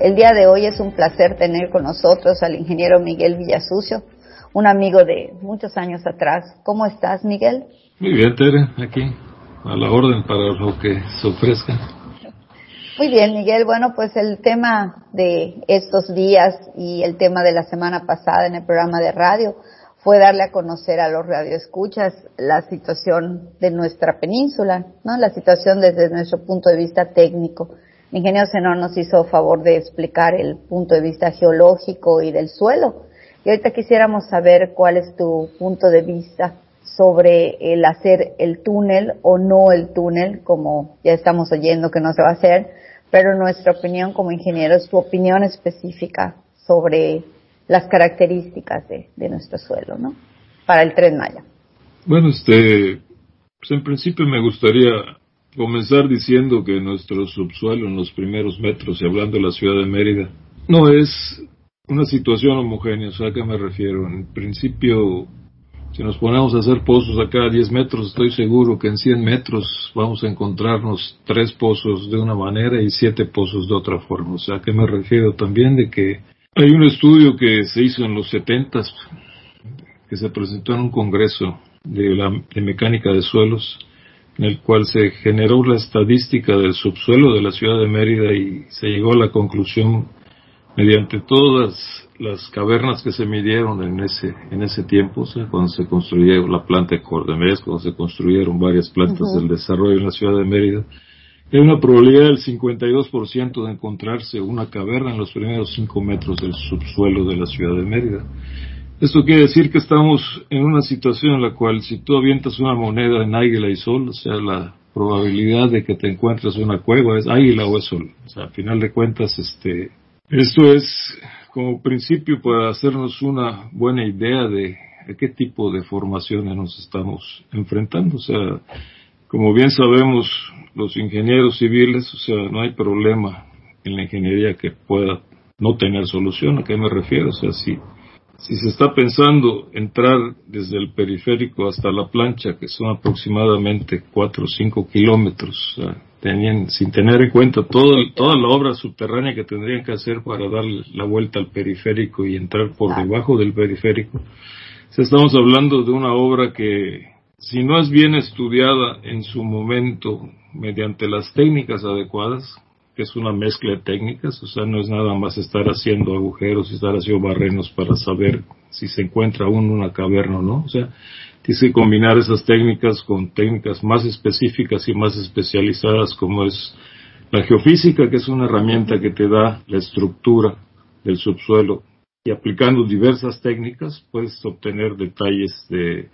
el día de hoy es un placer tener con nosotros al ingeniero Miguel Villasucio, un amigo de muchos años atrás. ¿Cómo estás, Miguel? Muy bien, Tere, aquí a la orden para lo que se ofrezca. Muy bien, Miguel. Bueno, pues el tema de estos días y el tema de la semana pasada en el programa de radio fue darle a conocer a los radioescuchas la situación de nuestra península, ¿no? La situación desde nuestro punto de vista técnico ingeniero Senor nos hizo favor de explicar el punto de vista geológico y del suelo. Y ahorita quisiéramos saber cuál es tu punto de vista sobre el hacer el túnel o no el túnel, como ya estamos oyendo que no se va a hacer, pero nuestra opinión como ingenieros, tu opinión específica sobre las características de, de nuestro suelo, ¿no? Para el tren Maya. Bueno, este, pues en principio me gustaría comenzar diciendo que nuestro subsuelo en los primeros metros, y hablando de la ciudad de Mérida, no es una situación homogénea. ¿A qué me refiero? En principio, si nos ponemos a hacer pozos a cada 10 metros, estoy seguro que en 100 metros vamos a encontrarnos tres pozos de una manera y siete pozos de otra forma. O sea, ¿a qué me refiero también de que hay un estudio que se hizo en los 70 que se presentó en un congreso de, la, de mecánica de suelos en el cual se generó la estadística del subsuelo de la ciudad de Mérida y se llegó a la conclusión mediante todas las cavernas que se midieron en ese en ese tiempo, o sea, cuando se construyó la planta de Cordemés, cuando se construyeron varias plantas del desarrollo en la ciudad de Mérida, hay una probabilidad del 52% de encontrarse una caverna en los primeros 5 metros del subsuelo de la ciudad de Mérida. Esto quiere decir que estamos en una situación en la cual si tú avientas una moneda en águila y sol, o sea, la probabilidad de que te encuentres una cueva es águila o es sol. O sea, al final de cuentas, este, esto es como principio para hacernos una buena idea de a qué tipo de formaciones nos estamos enfrentando. O sea, como bien sabemos, los ingenieros civiles, o sea, no hay problema en la ingeniería que pueda no tener solución. ¿A qué me refiero? O sea, si si se está pensando entrar desde el periférico hasta la plancha, que son aproximadamente 4 o 5 kilómetros, sin tener en cuenta toda la obra subterránea que tendrían que hacer para dar la vuelta al periférico y entrar por debajo del periférico, estamos hablando de una obra que, si no es bien estudiada en su momento mediante las técnicas adecuadas, que es una mezcla de técnicas, o sea, no es nada más estar haciendo agujeros y estar haciendo barrenos para saber si se encuentra aún una caverna o no, o sea, tienes que combinar esas técnicas con técnicas más específicas y más especializadas como es la geofísica, que es una herramienta que te da la estructura del subsuelo. Y aplicando diversas técnicas puedes obtener detalles de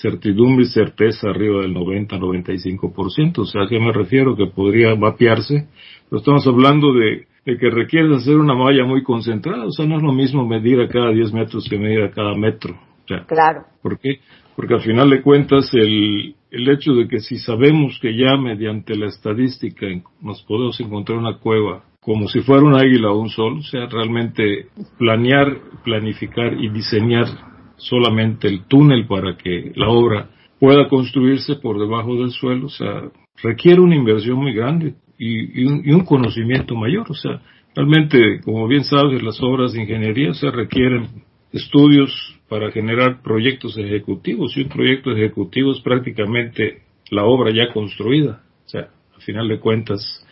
certidumbre y certeza arriba del 90-95%. O sea, ¿a qué me refiero? Que podría vapearse. Pero estamos hablando de, que requiere hacer una malla muy concentrada. O sea, no es lo mismo medir a cada 10 metros que medir a cada metro. claro. ¿Por qué? Porque al final de cuentas el, el hecho de que si sabemos que ya mediante la estadística nos podemos encontrar una cueva como si fuera un águila o un sol, o sea, realmente planear, planificar y diseñar solamente el túnel para que la obra pueda construirse por debajo del suelo, o sea, requiere una inversión muy grande y, un, conocimiento mayor, o sea, realmente, como bien sabes, las obras de ingeniería se requieren estudios para generar proyectos ejecutivos y un proyecto ejecutivo es prácticamente la obra ya construida, o sea, al final de cuentas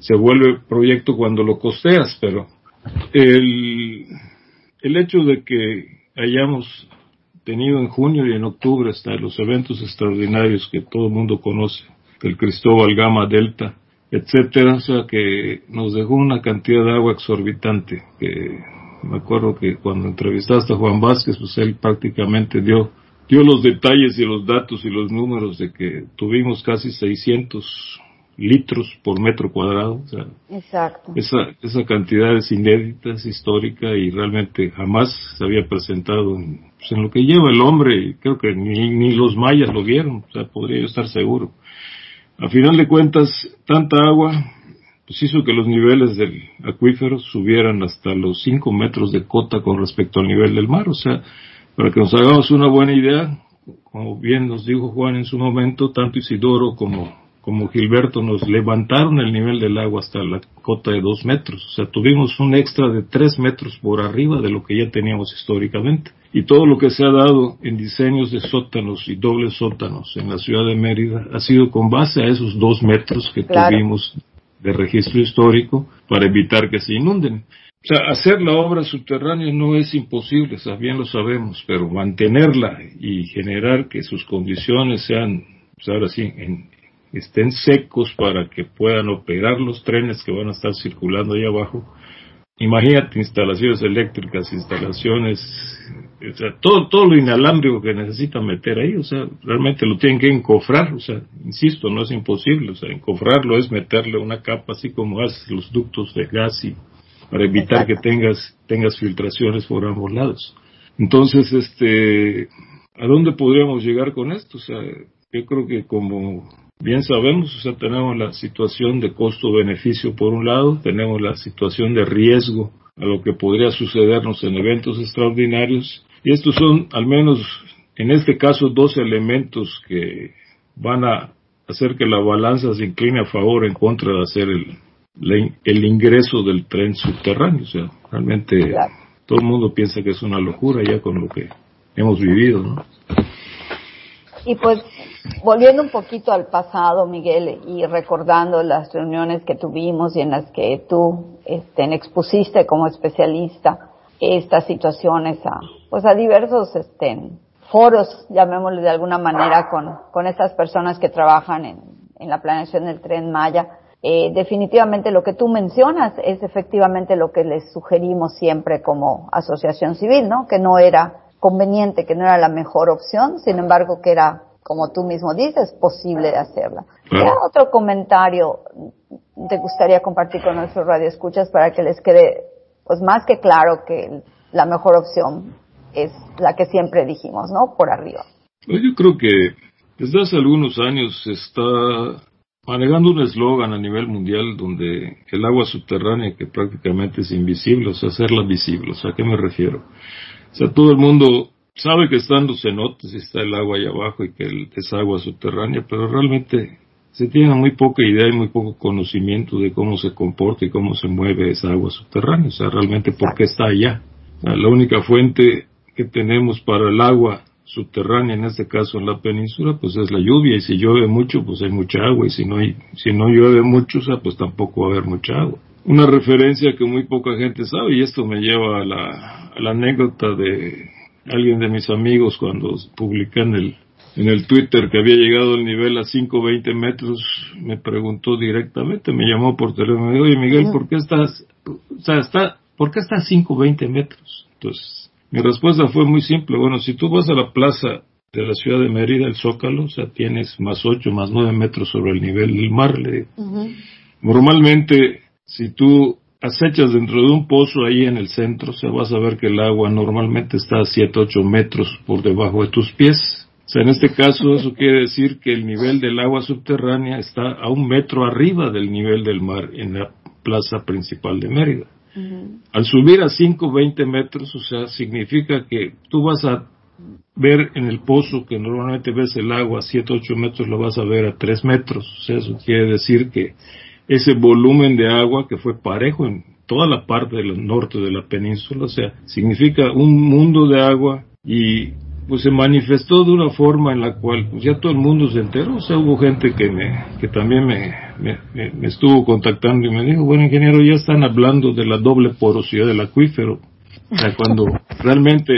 se vuelve proyecto cuando lo costeas, pero el, el hecho de que hayamos tenido en junio y en octubre hasta los eventos extraordinarios que todo el mundo conoce, el Cristóbal Gama Delta, etcétera, o sea que nos dejó una cantidad de agua exorbitante, que me acuerdo que cuando entrevistaste a Juan Vázquez, pues él prácticamente dio, dio los detalles y los datos y los números de que tuvimos casi 600 litros por metro cuadrado. O sea, Exacto. Esa, esa cantidad es inédita, es histórica y realmente jamás se había presentado en, pues, en lo que lleva el hombre. Y creo que ni, ni los mayas lo vieron, o sea, podría yo estar seguro. A final de cuentas, tanta agua pues hizo que los niveles del acuífero subieran hasta los 5 metros de cota con respecto al nivel del mar. O sea, para que nos hagamos una buena idea, como bien nos dijo Juan en su momento, tanto Isidoro como, como Gilberto nos levantaron el nivel del agua hasta la cota de 2 metros. O sea, tuvimos un extra de 3 metros por arriba de lo que ya teníamos históricamente. Y todo lo que se ha dado en diseños de sótanos y dobles sótanos en la ciudad de Mérida ha sido con base a esos 2 metros que Claro. tuvimos de registro histórico para evitar que se inunden. O sea, hacer la obra subterránea no es imposible, bien lo sabemos, pero mantenerla y generar que sus condiciones sean, pues ahora sí, en- estén secos para que puedan operar los trenes que van a estar circulando ahí abajo. Imagínate instalaciones eléctricas, instalaciones, o sea, todo, todo lo inalámbrico que necesitan meter ahí, o sea, realmente lo tienen que encofrar, o sea, insisto, no es imposible, o sea, encofrarlo es meterle una capa así como haces los ductos de gas y para evitar que tengas, tengas filtraciones por ambos lados. Entonces, este, ¿a dónde podríamos llegar con esto? O sea, yo creo que como bien sabemos, o sea, tenemos la situación de costo-beneficio por un lado, tenemos la situación de riesgo a lo que podría sucedernos en eventos extraordinarios, y estos son, al menos en este caso, dos elementos que van a hacer que la balanza se incline a favor o en contra de hacer el, el ingreso del tren subterráneo. O sea, realmente todo el mundo piensa que es una locura ya con lo que hemos vivido, ¿no? Y pues, volviendo un poquito al pasado, Miguel, y recordando las reuniones que tuvimos y en las que tú este, expusiste como especialista estas situaciones a, pues a diversos este, foros, llamémosle de alguna manera, con, con estas personas que trabajan en, en la planeación del tren Maya. Eh, definitivamente lo que tú mencionas es efectivamente lo que les sugerimos siempre como asociación civil, ¿no? Que no era conveniente, que no era la mejor opción, sin embargo que era, como tú mismo dices, posible de hacerla. ¿Qué otro comentario te gustaría compartir con nuestros radioescuchas para que les quede, pues más que claro que la mejor opción es la que siempre dijimos, ¿no? Por arriba. Pues yo creo que desde hace algunos años se está manejando un eslogan a nivel mundial donde el agua subterránea que prácticamente es invisible, o sea, hacerla visible. O sea, ¿a qué me refiero? O sea, todo el mundo sabe que están los cenotes y está el agua ahí abajo y que es agua subterránea, pero realmente se tiene muy poca idea y muy poco conocimiento de cómo se comporta y cómo se mueve esa agua subterránea, o sea, realmente por qué está allá. O sea, la única fuente que tenemos para el agua subterránea, en este caso en la península, pues es la lluvia, y si llueve mucho, pues hay mucha agua, y si no, hay, si no llueve mucho, o sea, pues tampoco va a haber mucha agua. Una referencia que muy poca gente sabe, y esto me lleva a la, a la anécdota de alguien de mis amigos cuando publiqué en el, en el Twitter que había llegado el nivel a 520 metros, me preguntó directamente, me llamó por teléfono, me dijo, oye Miguel, ¿por qué estás, o sea, está, ¿por qué está a 520 metros? Entonces, mi respuesta fue muy simple, bueno, si tú vas a la plaza de la ciudad de Mérida, el Zócalo, o sea, tienes más 8, más 9 metros sobre el nivel del mar, le digo. Normalmente, si tú acechas dentro de un pozo ahí en el centro, o sea, vas a ver que el agua normalmente está a 7, 8 metros por debajo de tus pies. O sea, en este caso eso quiere decir que el nivel del agua subterránea está a un metro arriba del nivel del mar en la plaza principal de Mérida. Al subir a 5, 20 metros, o sea, significa que tú vas a ver en el pozo que normalmente ves el agua a 7, 8 metros, lo vas a ver a 3 metros. O sea, eso quiere decir que ese volumen de agua que fue parejo en toda la parte del norte de la península, o sea, significa un mundo de agua y pues se manifestó de una forma en la cual pues ya todo el mundo se enteró, o sea, hubo gente que me, que también me, me, me- estuvo contactando y me dijo, bueno ingeniero, ya están hablando de la doble porosidad del acuífero, o sea, cuando realmente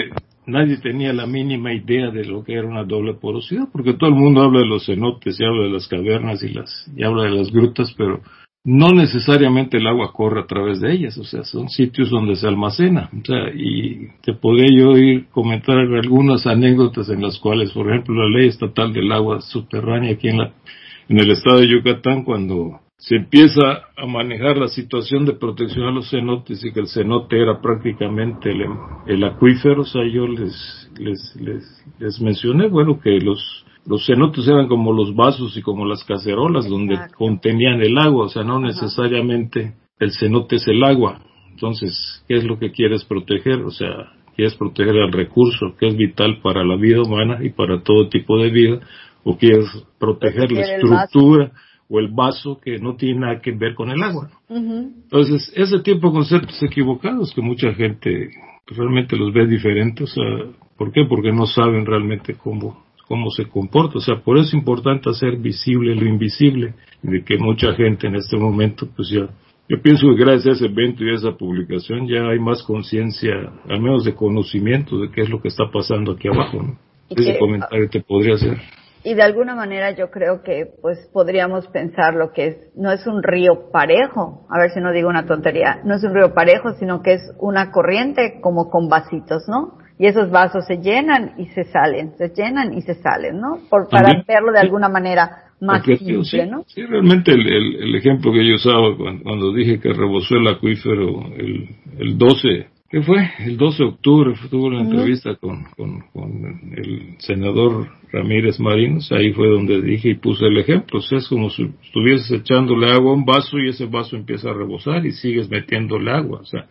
nadie tenía la mínima idea de lo que era una doble porosidad, porque todo el mundo habla de los cenotes y habla de las cavernas y las y habla de las grutas, pero no necesariamente el agua corre a través de ellas, o sea, son sitios donde se almacena, o sea, y te podría yo ir comentar algunas anécdotas en las cuales, por ejemplo, la ley estatal del agua subterránea aquí en la en el estado de Yucatán cuando se empieza a manejar la situación de protección a los cenotes y que el cenote era prácticamente el, acuífero, o sea, yo les, les, les, mencioné, bueno, que los, los cenotes eran como los vasos y como las cacerolas donde contenían el agua, o sea, no necesariamente el cenote es el agua. Entonces, ¿qué es lo que quieres proteger? O sea, quieres proteger el recurso que es vital para la vida humana y para todo tipo de vida, o quieres proteger la estructura o el vaso que no tiene nada que ver con el agua. Entonces, ese tipo de conceptos equivocados que mucha gente realmente los ve diferentes, o sea, ¿por qué? Porque no saben realmente cómo cómo se comporta, o sea, por eso es importante hacer visible lo invisible, de que mucha gente en este momento pues ya yo pienso que gracias a ese evento y a esa publicación ya hay más conciencia, al menos de conocimiento de qué es lo que está pasando aquí abajo. ¿no? Ese comentario te podría hacer. Y de alguna manera yo creo que pues podríamos pensar lo que es, no es un río parejo, a ver si no digo una tontería, no es un río parejo, sino que es una corriente como con vasitos, ¿no? Y esos vasos se llenan y se salen, se llenan y se salen, ¿no? Por, para verlo de alguna manera más sí, ¿no? Sí, realmente el, el, ejemplo que yo usaba cuando, dije que rebosó el acuífero el, el 12, ¿qué fue? El 12 de octubre tuvo una entrevista con, con, con, el senador Ramírez Marinos, ahí fue donde dije y puse el ejemplo, o sea, es como si estuvieses echándole agua a un vaso y ese vaso empieza a rebosar y sigues metiéndole agua, o sea,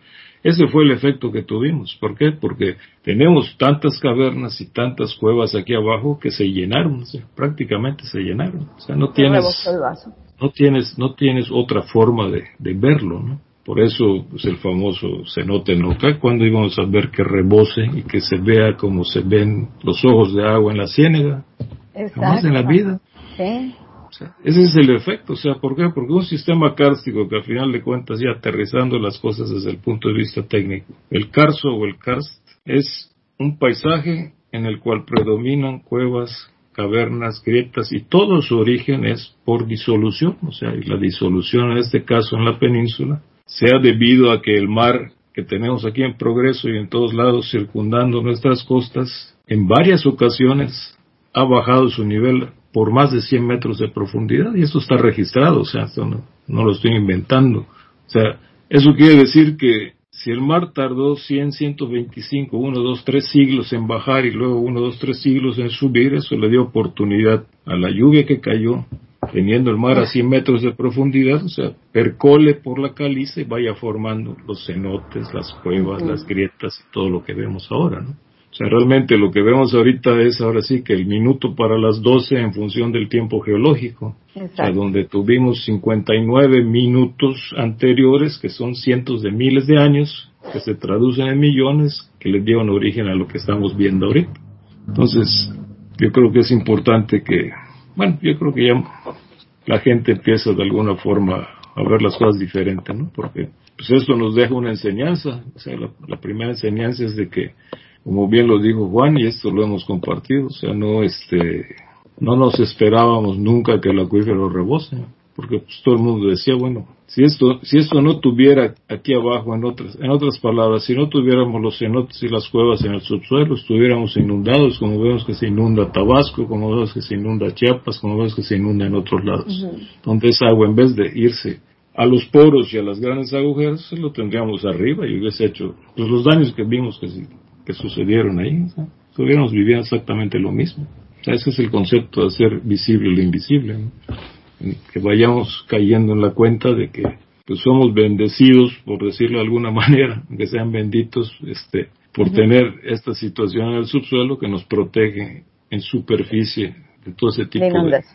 ese fue el efecto que tuvimos. ¿Por qué? Porque tenemos tantas cavernas y tantas cuevas aquí abajo que se llenaron, prácticamente se llenaron. O sea, no tienes, no tienes, no tienes otra forma de, verlo, ¿no? Por eso, pues, el famoso cenote Noca, cuando íbamos a ver que rebose y que se vea como se ven los ojos de agua en la ciénega. Jamás en la vida. Sí ese es el efecto, o sea, ¿por qué? Porque un sistema kárstico que al final de cuentas, ya aterrizando las cosas desde el punto de vista técnico, el karsto o el karst es un paisaje en el cual predominan cuevas, cavernas, grietas y todo su origen es por disolución, o sea, y la disolución en este caso en la península sea debido a que el mar que tenemos aquí en progreso y en todos lados circundando nuestras costas, en varias ocasiones ha bajado su nivel por más de 100 metros de profundidad y esto está registrado, o sea, esto no, lo estoy inventando. O sea, eso quiere decir que si el mar tardó 100, 125, 1, 2, 3 siglos en bajar y luego 1, 2, 3 siglos en subir, eso le dio oportunidad a la lluvia que cayó, teniendo el mar a 100 metros de profundidad, o sea, percole por la caliza y vaya formando los cenotes, las cuevas, las grietas y todo lo que vemos ahora, ¿no? O sea, realmente lo que vemos ahorita es ahora sí que el minuto para las 12 en función del tiempo geológico. O sea, donde tuvimos 59 minutos anteriores, que son cientos de miles de años, que se traducen en millones, que les dieron origen a lo que estamos viendo ahorita. Entonces, yo creo que es importante que, bueno, yo creo que ya la gente empieza de alguna forma a ver las cosas diferentes, ¿no? Porque pues esto nos deja una enseñanza. O sea, la primera enseñanza es de que como bien lo dijo Juan, y esto lo hemos compartido, o sea, no, este, no nos esperábamos nunca que el acuífero rebose, porque pues, todo el mundo decía, bueno, si esto, si esto no tuviera aquí abajo, en otras, en otras palabras, si no tuviéramos los cenotes y las cuevas en el subsuelo, estuviéramos inundados, como vemos que se inunda Tabasco, como vemos que se inunda Chiapas, como vemos que se inunda en otros lados, donde esa agua, en vez de irse a los poros y a las grandes agujeros, lo tendríamos arriba y hubiese hecho pues, los daños que vimos que que sucedieron ahí. Estuviéramos viviendo exactamente lo mismo. ese es el concepto de hacer visible lo invisible. Que vayamos cayendo en la cuenta de que pues somos bendecidos, por decirlo de alguna manera, que sean benditos este, por tener esta situación en el subsuelo que nos protege en superficie de todo ese tipo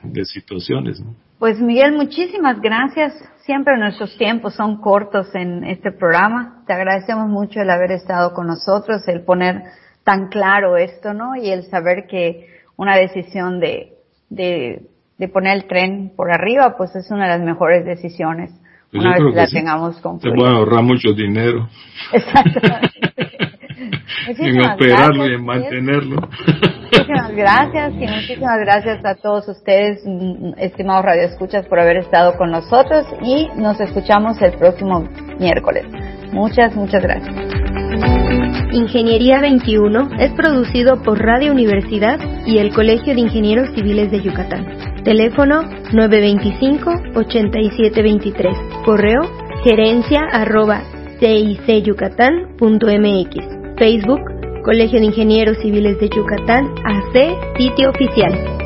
de, situaciones. Pues Miguel, muchísimas gracias. Siempre nuestros tiempos son cortos en este programa. Te agradecemos mucho el haber estado con nosotros, el poner tan claro esto, ¿no? Y el saber que una decisión de, de, de poner el tren por arriba, pues es una de las mejores decisiones. Pues una vez que la tengamos concluida. Te va a ahorrar mucho dinero. Exactamente. en operarlo y en mantenerlo. Muchísimas gracias y muchísimas gracias a todos ustedes, mm, estimados radioescuchas, por haber estado con nosotros y nos escuchamos el próximo miércoles. Muchas, muchas gracias. Ingeniería 21 es producido por Radio Universidad y el Colegio de Ingenieros Civiles de Yucatán. Teléfono 925-8723. Correo gerencia arroba cicyucatán.mx. Facebook Colegio de Ingenieros Civiles de Yucatán AC, sitio oficial.